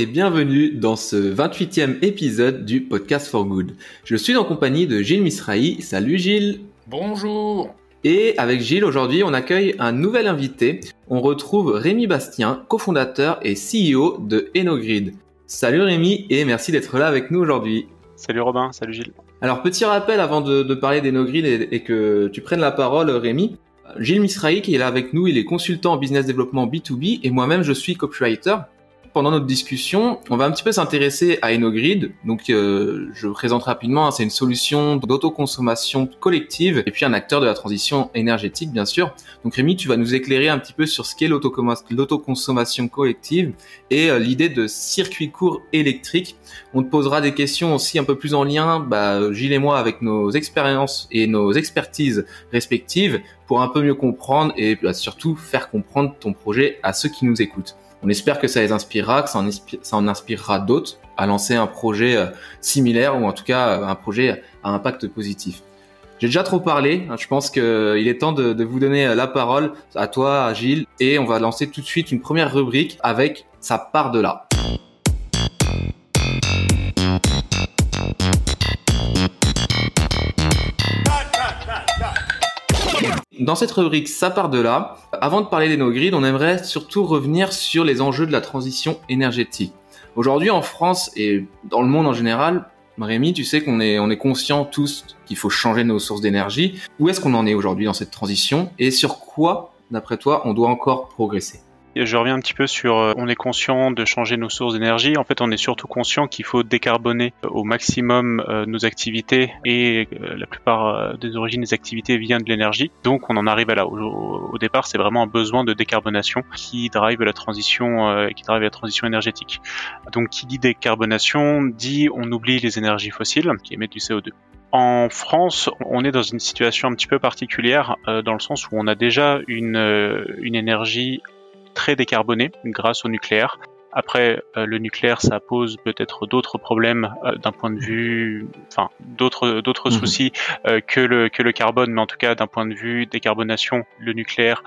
Et bienvenue dans ce 28e épisode du podcast For Good. Je suis en compagnie de Gilles Misrahi. Salut Gilles. Bonjour. Et avec Gilles aujourd'hui, on accueille un nouvel invité. On retrouve Rémi Bastien, cofondateur et CEO de Enogrid. Salut Rémi et merci d'être là avec nous aujourd'hui. Salut Robin, salut Gilles. Alors petit rappel avant de, parler d'Enogrid et, et que tu prennes la parole Rémi. Gilles Misrahi qui est là avec nous, il est consultant en business développement B2B et moi-même je suis copywriter pendant notre discussion, on va un petit peu s'intéresser à EnoGrid. Donc, euh, je présente rapidement, hein, c'est une solution d'autoconsommation collective et puis un acteur de la transition énergétique, bien sûr. Donc, Rémi, tu vas nous éclairer un petit peu sur ce qu'est l'autoconsommation collective et euh, l'idée de circuit court électrique. On te posera des questions aussi un peu plus en lien, bah, Gilles et moi, avec nos expériences et nos expertises respectives pour un peu mieux comprendre et bah, surtout faire comprendre ton projet à ceux qui nous écoutent. On espère que ça les inspirera, que ça en, inspirera d'autres à lancer un projet euh, similaire ou en tout cas euh, un projet à impact positif. J'ai déjà trop parlé, hein, je pense qu'il est temps de, vous donner euh, la parole à toi, à Gilles, et on va lancer tout de suite une première rubrique avec Ça part de là. Dans cette rubrique, ça part de là. Avant de parler des no-grid, on aimerait surtout revenir sur les enjeux de la transition énergétique. Aujourd'hui, en France et dans le monde en général, Rémi, tu sais qu'on est, on est conscient tous qu'il faut changer nos sources d'énergie. Où est-ce qu'on en est aujourd'hui dans cette transition et sur quoi, d'après toi, on doit encore progresser? Je reviens un petit peu sur, euh, on est conscient de changer nos sources d'énergie. En fait, on est surtout conscient qu'il faut décarboner au maximum euh, nos activités et euh, la plupart des origines des activités viennent de l'énergie. Donc, on en arrive à là. Au, départ, c'est vraiment un besoin de décarbonation qui drive la transition, qui drive la transition énergétique. Donc, qui dit décarbonation dit on oublie les énergies fossiles qui émettent du CO2. En France, on est dans une situation un petit peu particulière dans le sens où on a déjà une, une énergie très décarboné grâce au nucléaire. Après, euh, le nucléaire, ça pose peut-être d'autres problèmes euh, d'un point de vue, enfin, d'autres d'autres mhm. soucis euh, que le que le carbone, mais en tout cas, d'un point de vue décarbonation, le nucléaire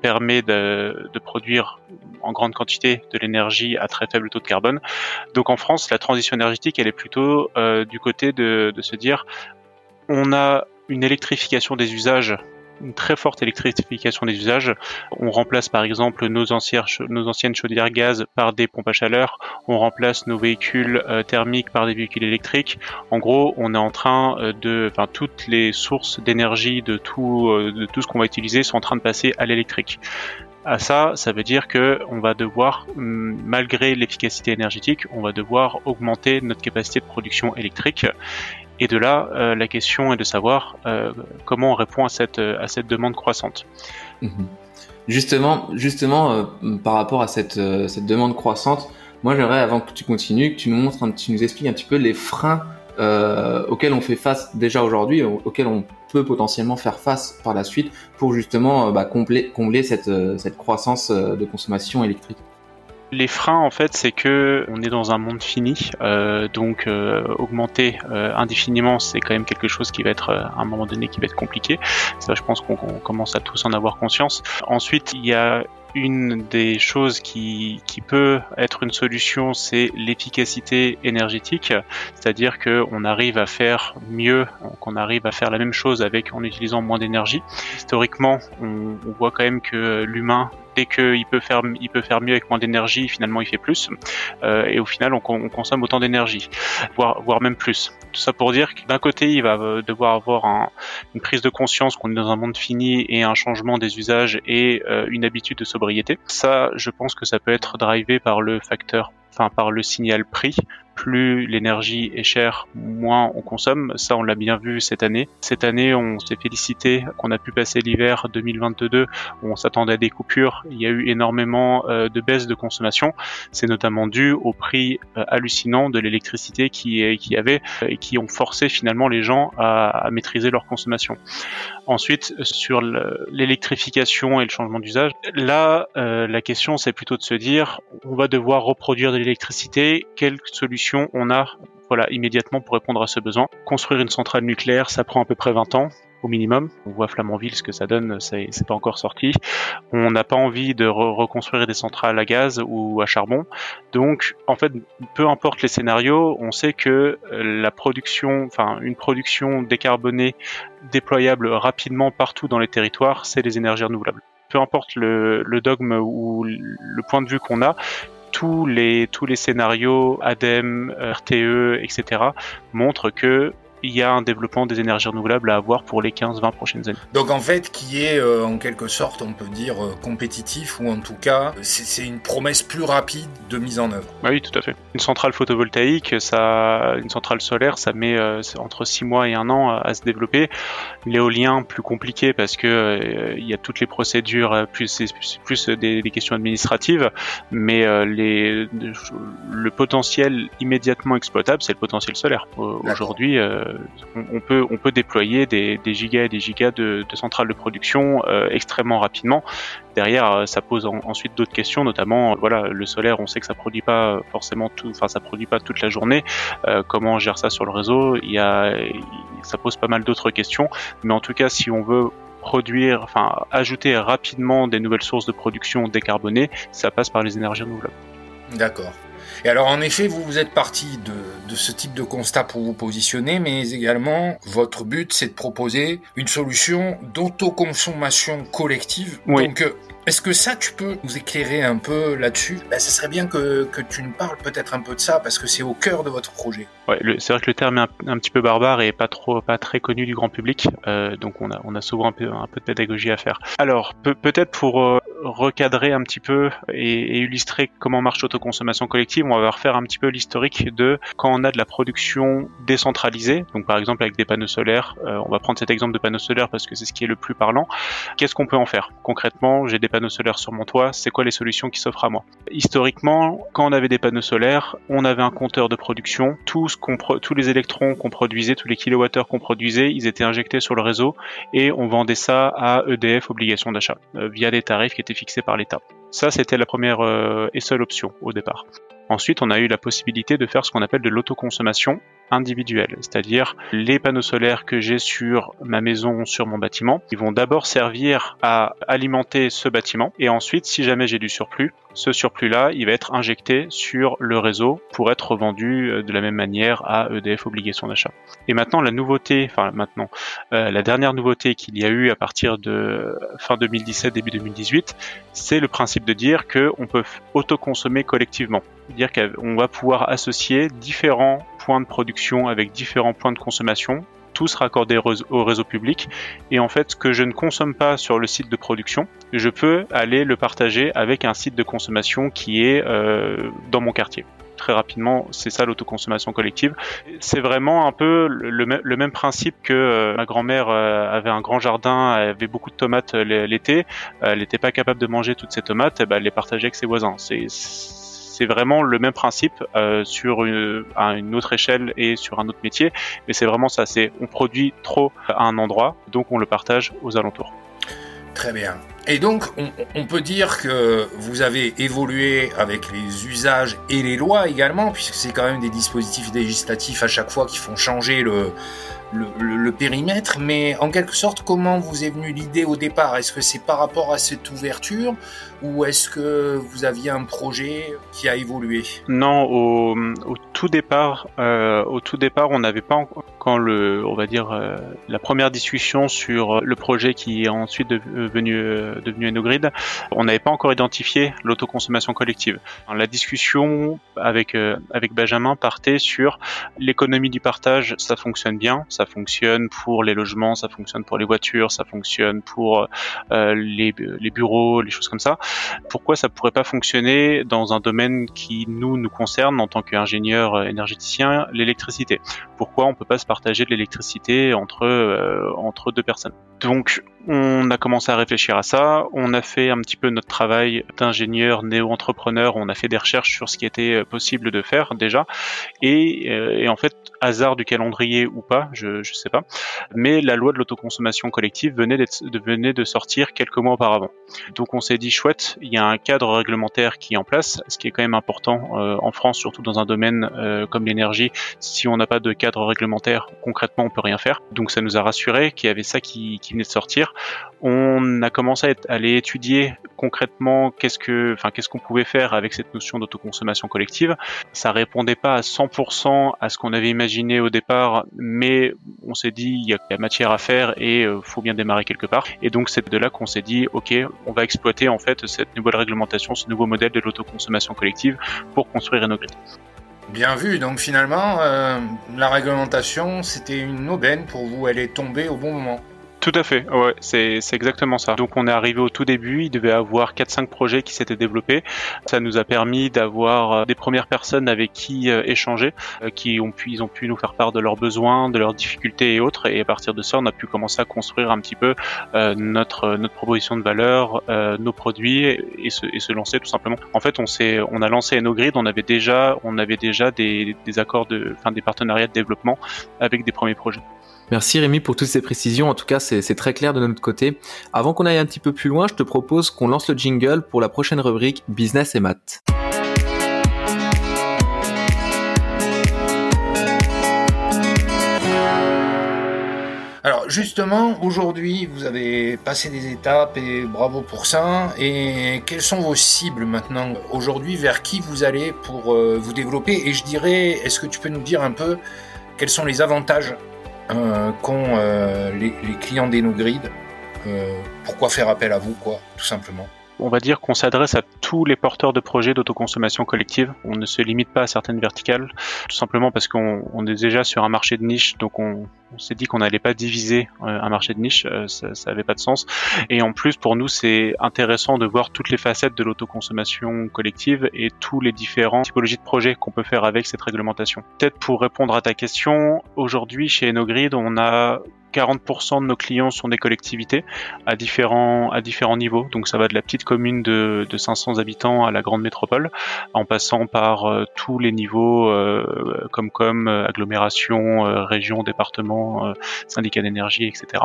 permet de, de, produire en grande quantité de l'énergie à très faible taux de carbone. Donc, en France, la transition énergétique, elle est plutôt du côté de, de se dire, on a une électrification des usages une très forte électrification des usages. On remplace par exemple nos, anciennes, chaudières gaz par des pompes à chaleur, on remplace nos véhicules euh, thermiques par des véhicules électriques. En gros, on est en train euh, de, enfin, toutes les sources d'énergie de tout, euh, de tout ce qu'on va utiliser sont en train de passer à l'électrique. À ça, ça veut dire que on va devoir, hum, malgré l'efficacité énergétique, on va devoir augmenter notre capacité de production électrique. Et de là, euh, la question est de savoir euh, comment on répond à cette, euh, à cette demande croissante. Mhm. Justement, justement par rapport à cette, cette demande croissante, moi j'aimerais, avant que tu continues, que tu nous montres, un, tu nous expliques un petit peu les freins auxquels on fait face déjà aujourd'hui, auxquels on peut potentiellement faire face par la suite pour justement bah, combler, combler cette, cette croissance de consommation électrique. Les freins, en fait, c'est que on est dans un monde fini, euh, donc euh, augmenter euh, indéfiniment, c'est quand même quelque chose qui va être à un moment donné qui va être compliqué. Ça, je pense qu'on commence à tous en avoir conscience. Ensuite, il y a une des choses qui, qui peut être une solution, c'est l'efficacité énergétique, c'est-à-dire qu'on arrive à faire mieux, qu'on arrive à faire la même chose avec en utilisant moins d'énergie. Historiquement, on, on voit quand même que l'humain dès qu'il peut faire, il peut faire mieux avec moins d'énergie, finalement il fait plus. Euh, et au final, on, on consomme autant d'énergie, voire, même plus. Tout ça pour dire que d'un côté, il va euh, devoir avoir un, une prise de conscience qu'on est dans un monde fini et un changement des usages et euh, une habitude de sobriété. Ça, je pense que ça peut être drivé par le facteur enfin par le signal prix. Plus l'énergie est chère, moins on consomme. Ça, on l'a bien vu cette année. Cette année, on s'est félicité qu'on a pu passer l'hiver 2022 où on s'attendait à des coupures. Il y a eu énormément euh, de baisse de consommation. C'est notamment dû au prix euh, hallucinant de l'électricité qui, qui avait et qui ont forcé finalement les gens à, à maîtriser leur consommation. Ensuite, sur l'électrification et le changement d'usage, là, euh, la question c'est plutôt de se dire, on va devoir reproduire de l'électricité, quelle solution on a voilà, immédiatement pour répondre à ce besoin. Construire une centrale nucléaire, ça prend à peu près 20 ans. au minimum. On voit Flamanville, ce que ça donne, c'est pas encore sorti. On n'a pas envie de reconstruire des centrales à gaz ou à charbon. Donc, en fait, peu importe les scénarios, on sait que la production, enfin, une production décarbonée déployable rapidement partout dans les territoires, c'est les énergies renouvelables. Peu importe le dogme ou le point de vue qu'on a, tous les, tous les scénarios ADEME, RTE, etc. montrent que il y a un développement des énergies renouvelables à avoir pour les 15-20 prochaines années. Donc en fait, qui est euh, en quelque sorte, on peut dire, euh, compétitif, ou en tout cas, c'est une promesse plus rapide de mise en œuvre. Bah oui, tout à fait. Une centrale photovoltaïque, ça, une centrale solaire, ça met euh, entre 6 mois et un an à, se développer. L'éolien, plus compliqué parce que il y a toutes les procédures, plus, plus des, des, questions administratives, mais les, le potentiel immédiatement exploitable, c'est le potentiel solaire. Aujourd'hui, on, peut, on peut déployer des, gigas et des gigas de, centrales de production euh, extrêmement rapidement. Derrière, euh, ça pose ensuite d'autres questions, notamment, voilà, le solaire, on sait que ça produit pas forcément tout, enfin, ça produit pas toute la journée. Euh, comment on gère ça sur le réseau? Il y a, ça pose pas mal d'autres questions. Mais en tout cas, si on veut produire, enfin, ajouter rapidement des nouvelles sources de production décarbonées, ça passe par les énergies renouvelables. D'accord. Et alors en effet, vous vous êtes parti de, ce type de constat pour vous positionner, mais également votre but c'est de proposer une solution d'autoconsommation collective. Donc euh, est-ce que ça, tu peux nous éclairer un peu là-dessus? Ben, Ça serait bien que, que tu nous parles peut-être un peu de ça, parce que c'est au cœur de votre projet. Ouais, c'est vrai que le terme est un, petit peu barbare et pas trop, pas très connu du grand public, euh, donc on a, on a souvent un peu, un peu de pédagogie à faire. Alors, peut-être pour euh, recadrer un petit peu et, illustrer comment marche l'autoconsommation collective, on va refaire un petit peu l'historique de quand on a de la production décentralisée, donc par exemple avec des panneaux solaires, euh, on va prendre cet exemple de panneaux solaires parce que c'est ce qui est le plus parlant. Qu'est-ce qu'on peut en faire? Concrètement, j'ai des panneaux solaires sur mon toit, c'est quoi les solutions qui s'offrent à moi? Historiquement, quand on avait des panneaux solaires, on avait un compteur de production, tous, tous les électrons qu'on produisait, tous les kilowattheures qu'on produisait, ils étaient injectés sur le réseau et on vendait ça à EDF, obligation d'achat, euh, via des tarifs qui étaient fixé par l'État. Ça, c'était la première euh, et seule option au départ. Ensuite, on a eu la possibilité de faire ce qu'on appelle de l'autoconsommation individuelle, c'est-à-dire les panneaux solaires que j'ai sur ma maison, sur mon bâtiment, ils vont d'abord servir à alimenter ce bâtiment, et ensuite, si jamais j'ai du surplus, ce surplus-là, il va être injecté sur le réseau pour être revendu euh, de la même manière à EDF obligation d'achat. Et maintenant, la nouveauté, enfin maintenant, euh, la dernière nouveauté qu'il y a eu à partir de fin 2017, début 2018, c'est le principe de dire qu'on peut autoconsommer collectivement. Dire qu'on va pouvoir associer différents points de production avec différents points de consommation tous raccordés au réseau public. Et en fait, ce que je ne consomme pas sur le site de production, je peux aller le partager avec un site de consommation qui est euh, dans mon quartier très rapidement, c'est ça l'autoconsommation collective. C'est vraiment un peu le, même principe que euh, ma grand-mère euh, avait un grand jardin, elle avait beaucoup de tomates l'été, elle n'était pas capable de manger toutes ces tomates, et ben, elle les partageait avec ses voisins. C'est vraiment le même principe euh, sur une, à une autre échelle et sur un autre métier. Mais c'est vraiment ça, c'est on produit trop à un endroit, donc on le partage aux alentours. Très bien. Et donc, on, peut dire que vous avez évolué avec les usages et les lois également, puisque c'est quand même des dispositifs législatifs à chaque fois qui font changer le, le, périmètre, mais en quelque sorte, comment vous est venue l'idée au départ? Est-ce que c'est par rapport à cette ouverture ou est-ce que vous aviez un projet qui a évolué? Non, au, tout départ, euh, au tout départ, on n'avait pas quand le, on va dire, euh, la première discussion sur le projet qui est ensuite devenu devenu Enogrid, on n'avait pas encore identifié l'autoconsommation collective. La discussion avec euh, avec Benjamin partait sur l'économie du partage, ça fonctionne bien, ça fonctionne pour les logements, ça fonctionne pour les voitures, ça fonctionne pour euh, les, les bureaux, les choses comme ça. Pourquoi ça pourrait pas fonctionner dans un domaine qui nous nous concerne en tant qu'ingénieur énergéticien, l'électricité? Pourquoi on peut pas se partager de l'électricité entre euh, entre deux personnes? Donc on a commencé à réfléchir à ça, on a fait un petit peu notre travail d'ingénieur néo-entrepreneur, on a fait des recherches sur ce qui était possible de faire déjà, et, euh, et en fait, hasard du calendrier ou pas, je, je sais pas. Mais la loi de l'autoconsommation collective venait de, sortir quelques mois auparavant. Donc on s'est dit chouette, il y a un cadre réglementaire qui est en place, ce qui est quand même important en France, surtout dans un domaine comme l'énergie. Si on n'a pas de cadre réglementaire, concrètement, on peut rien faire. Donc ça nous a rassuré qu'il y avait ça qui, venait de sortir. On a commencé à aller étudier concrètement qu'est-ce qu'on pouvait faire avec cette notion d'autoconsommation collective. Ça répondait pas à 100% à ce qu'on avait imaginé au départ, mais on s'est dit il y a matière à faire et euh, faut bien démarrer quelque part. Et donc c'est de là qu'on s'est dit ok, on va exploiter en fait cette nouvelle réglementation, ce nouveau modèle de l'autoconsommation collective pour construire EnoGrid. Bien vu, donc finalement, euh, la réglementation, c'était une aubaine pour vous, elle est tombée au bon moment. Tout à fait, ouais, c'est exactement ça. Donc on est arrivé au tout début, il devait avoir 4-5 projets qui s'étaient développés. Ça nous a permis d'avoir euh, des premières personnes avec qui euh, échanger, euh, qui ont pu, ils ont pu nous faire part de leurs besoins, de leurs difficultés et autres. Et à partir de ça, on a pu commencer à construire un petit peu notre notre proposition de valeur, nos produits et se, et se lancer tout simplement. En fait, on on a lancé EnoGrid, on avait déjà, on avait déjà des, des accords de, des partenariats de développement avec des premiers projets. Merci Rémi pour toutes ces précisions. En tout cas, c'est très clair de notre côté. Avant qu'on aille un petit peu plus loin, je te propose qu'on lance le jingle pour la prochaine rubrique Business et Maths. Alors justement, aujourd'hui, vous avez passé des étapes et bravo pour ça. Et quelles sont vos cibles maintenant Aujourd'hui, vers qui vous allez pour euh, vous développer Et je dirais, est-ce que tu peux nous dire un peu quels sont les avantages qu'ont euh, les, clients d'EnoGrid. Euh, pourquoi faire appel à vous, quoi, tout simplement on va dire qu'on s'adresse à tous les porteurs de projets d'autoconsommation collective. On ne se limite pas à certaines verticales, tout simplement parce qu'on est déjà sur un marché de niche, donc on, s'est dit qu'on n'allait pas diviser euh, un marché de niche, euh, ça n'avait pas de sens. Et en plus, pour nous, c'est intéressant de voir toutes les facettes de l'autoconsommation collective et tous les différents typologies de projets qu'on peut faire avec cette réglementation. Peut-être pour répondre à ta question, aujourd'hui chez Enogrid, on a 40% de nos clients sont des collectivités à différents, à différents niveaux. Donc ça va de la petite commune de, de 500 habitants à la grande métropole, en passant par euh, tous les niveaux euh, comme comme euh, agglomération, région, département, syndicat d'énergie, etc.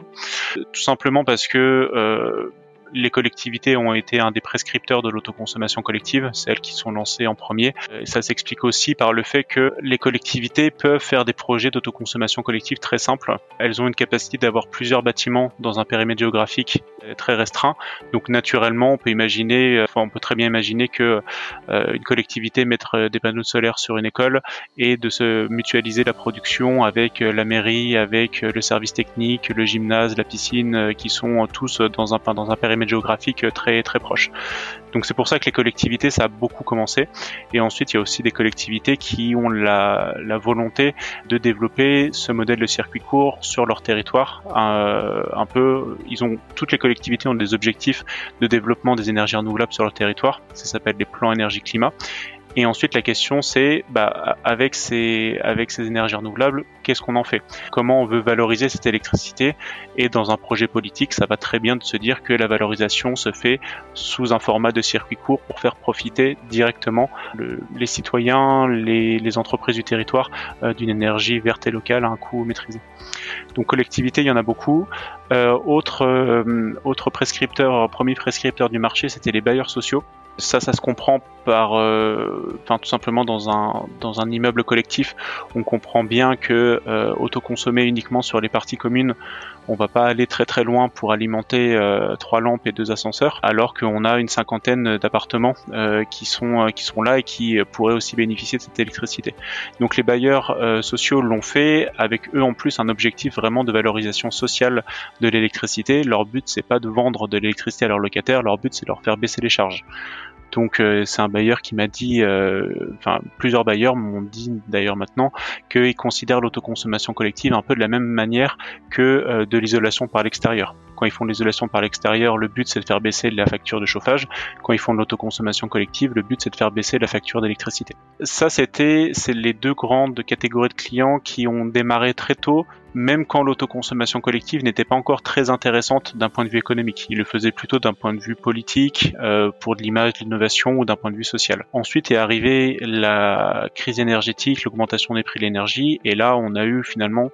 Tout simplement parce que les collectivités ont été un des prescripteurs de l'autoconsommation collective, celles qui sont lancées en premier. Ça s'explique aussi par le fait que les collectivités peuvent faire des projets d'autoconsommation collective très simples. Elles ont une capacité d'avoir plusieurs bâtiments dans un périmètre géographique euh, très restreint. Donc naturellement, on peut imaginer, euh, enfin, on peut très bien imaginer que euh, une collectivité mettre des panneaux solaires sur une école et de se mutualiser la production avec la mairie, avec le service technique, le gymnase, la piscine, qui sont tous dans un dans un périmètre géographique très très proche. Donc c'est pour ça que les collectivités ça a beaucoup commencé. Et ensuite il y a aussi des collectivités qui ont la, volonté de développer ce modèle de circuit court sur leur territoire. Euh, un peu ils ont toutes les collectivités ont des objectifs de développement des énergies renouvelables sur leur territoire. Ça s'appelle les plans énergie climat et ensuite, la question, c'est, bah, avec ces, énergies renouvelables, qu'est-ce qu'on en fait? Comment on veut valoriser cette électricité? Et dans un projet politique, ça va très bien de se dire que la valorisation se fait sous un format de circuit court pour faire profiter directement les citoyens, les, les, entreprises du territoire euh, d'une énergie verte et locale à un coût maîtrisé. Donc collectivité, il y en a beaucoup. Euh, autre, euh, autre prescripteur, premier prescripteur du marché, c'était les bailleurs sociaux. Ça, ça se comprend euh, enfin tout simplement dans un dans un immeuble collectif, on comprend bien que euh, autoconsommer uniquement sur les parties communes, on va pas aller très très loin pour alimenter euh, trois lampes et deux ascenseurs, alors qu'on a une cinquantaine d'appartements qui sont qui sont là et qui pourraient aussi bénéficier de cette électricité. Donc les bailleurs sociaux l'ont fait avec eux en plus un objectif vraiment de valorisation sociale de l'électricité. Leur but c'est pas de vendre de l'électricité à leurs locataires, leur but c'est de leur faire baisser les charges. Donc euh, c'est un bailleur qui m'a dit, euh, enfin plusieurs bailleurs m'ont dit d'ailleurs maintenant qu'ils considèrent l'autoconsommation collective un peu de la même manière que euh, de l'isolation par l'extérieur. Quand ils font de l'isolation par l'extérieur, le but c'est de faire baisser la facture de chauffage. Quand ils font de l'autoconsommation collective, le but c'est de faire baisser la facture d'électricité. Ça c'était c'est les deux grandes catégories de clients qui ont démarré très tôt même quand l'autoconsommation collective n'était pas encore très intéressante d'un point de vue économique. Il le faisait plutôt d'un point de vue politique, euh, pour de l'image, de l'innovation ou d'un point de vue social. Ensuite est arrivée la crise énergétique, l'augmentation des prix de l'énergie, et là on a eu finalement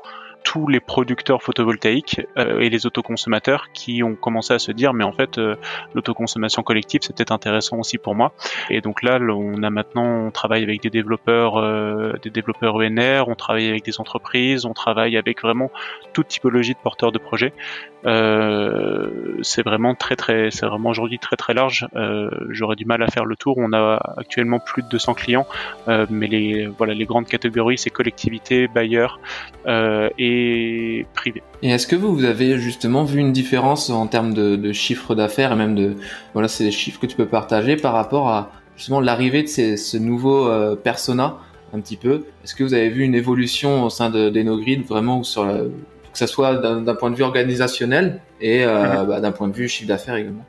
tous les producteurs photovoltaïques euh, et les autoconsommateurs qui ont commencé à se dire mais en fait euh, l'autoconsommation collective c'est peut-être intéressant aussi pour moi. Et donc là on a maintenant on travaille avec des développeurs euh, des développeurs ENR on travaille avec des entreprises on travaille avec vraiment toute typologie de porteurs de projets. C'est vraiment très très c'est vraiment aujourd'hui très très large. J'aurais du mal à faire le tour. On a actuellement plus de 200 clients. Mais les voilà les grandes catégories c'est collectivités bailleurs et privés et est-ce que vous, vous avez justement vu une différence en termes de, de chiffre d'affaires et même de voilà, c'est des chiffres que tu peux partager par rapport à justement l'arrivée de ces, ce nouveau euh, persona un petit peu? Est-ce que vous avez vu une évolution au sein de d'Enogrid vraiment sur que ça soit d'un point de vue organisationnel et euh, mhm. bah, d'un point de vue chiffre d'affaires également?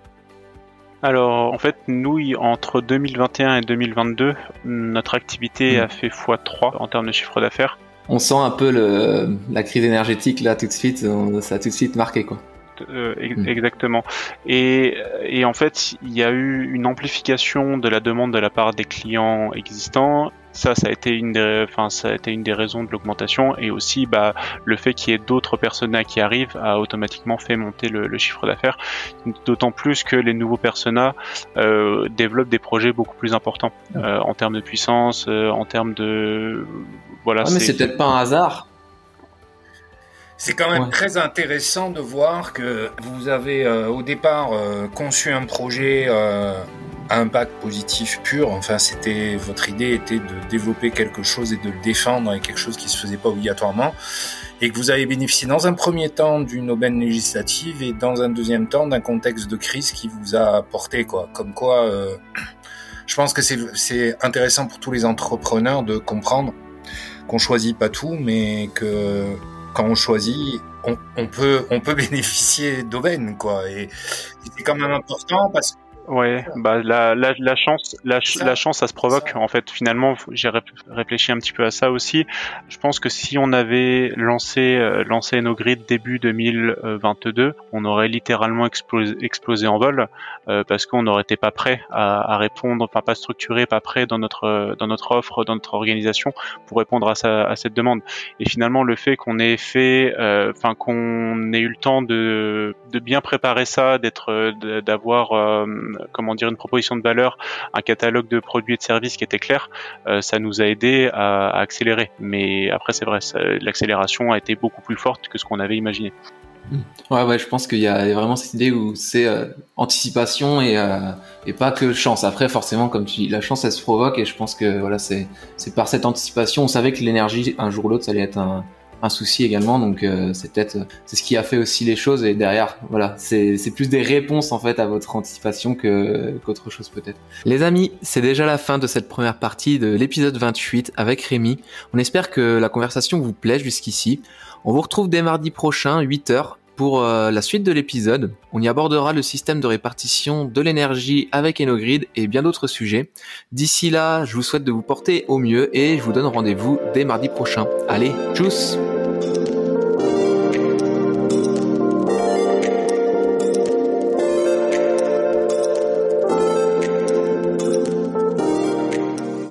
Alors en fait nous entre 2021 et 2022 notre activité Mhm. a fait x3 en termes de chiffre d'affaires. On sent un peu le, la crise énergétique là tout de suite, on- ça a tout de suite marqué quoi. Euh, Mm. Exactement. Et, et en fait, il y a eu une amplification de la demande de la part des clients existants. Ça, ça a été une des, enfin, ça a été une des raisons de l'augmentation. Et aussi, bah, le fait qu'il y ait d'autres personas qui arrivent a automatiquement fait monter le, le chiffre d'affaires. D'autant plus que les nouveaux personas euh, développent des projets beaucoup plus importants euh, en termes de puissance, euh, en termes de, voilà. Ah, mais c'est peut-être pas un hasard. C'est quand même Ouais. très intéressant de voir que vous avez euh, au départ euh, conçu un projet euh, impact positif pur. Enfin, c'était votre idée était de développer quelque chose et de le défendre et quelque chose qui se faisait pas obligatoirement. Et que vous avez bénéficié dans un premier temps d'une aubaine législative et dans un deuxième temps d'un contexte de crise qui vous a apporté quoi. Comme quoi, euh, je pense que c'est c'est intéressant pour tous les entrepreneurs de comprendre qu'on choisit pas tout, mais que quand on choisit, on, on peut on peut bénéficier d'aubaines quoi. Et, et c'est quand même important parce que Ouais, bah la, la, la chance, la, ch- Ça, la chance, ça se provoque. ça. En fait, finalement, j'ai ré- réfléchi un petit peu à ça aussi. Je pense que si on avait lancé euh, lancé Enogrid début 2022, on aurait littéralement explosé, explosé en vol euh, parce qu'on n'aurait été pas prêt à, à répondre, enfin pas structuré, pas prêt dans notre euh, dans notre offre, dans notre organisation pour répondre à, ça, à cette demande. Et finalement, le fait qu'on ait fait, euh, enfin qu'on ait eu le temps de de bien préparer ça, d'être, euh, d'avoir euh, comment dire une proposition de valeur, un catalogue de produits et de services qui était clair, euh, ça nous a aidé à, accélérer. Mais après, c'est vrai, l'accélération a été beaucoup plus forte que ce qu'on avait imaginé. Ouais, ouais, je pense qu'il y a vraiment cette idée où c'est euh, anticipation et, et pas que chance. Après, forcément, comme tu dis, la chance, elle se provoque et je pense que voilà, c'est par cette anticipation. On savait que l'énergie, un jour ou l'autre, ça allait être un, un souci également. Donc, euh, c'est peut-être c'est ce qui a fait aussi les choses. Et derrière, voilà, c'est plus des réponses en fait à votre anticipation que qu'autre chose peut-être. Les amis, c'est déjà la fin de cette première partie de l'épisode 28 avec Rémi. On espère que la conversation vous plaît jusqu'ici. On vous retrouve dès mardi prochain, 8h, pour euh, la suite de l'épisode. On y abordera le système de répartition de l'énergie avec Enogrid et bien d'autres sujets. D'ici là, je vous souhaite de vous porter au mieux et je vous donne rendez-vous dès mardi prochain. Allez, tchuss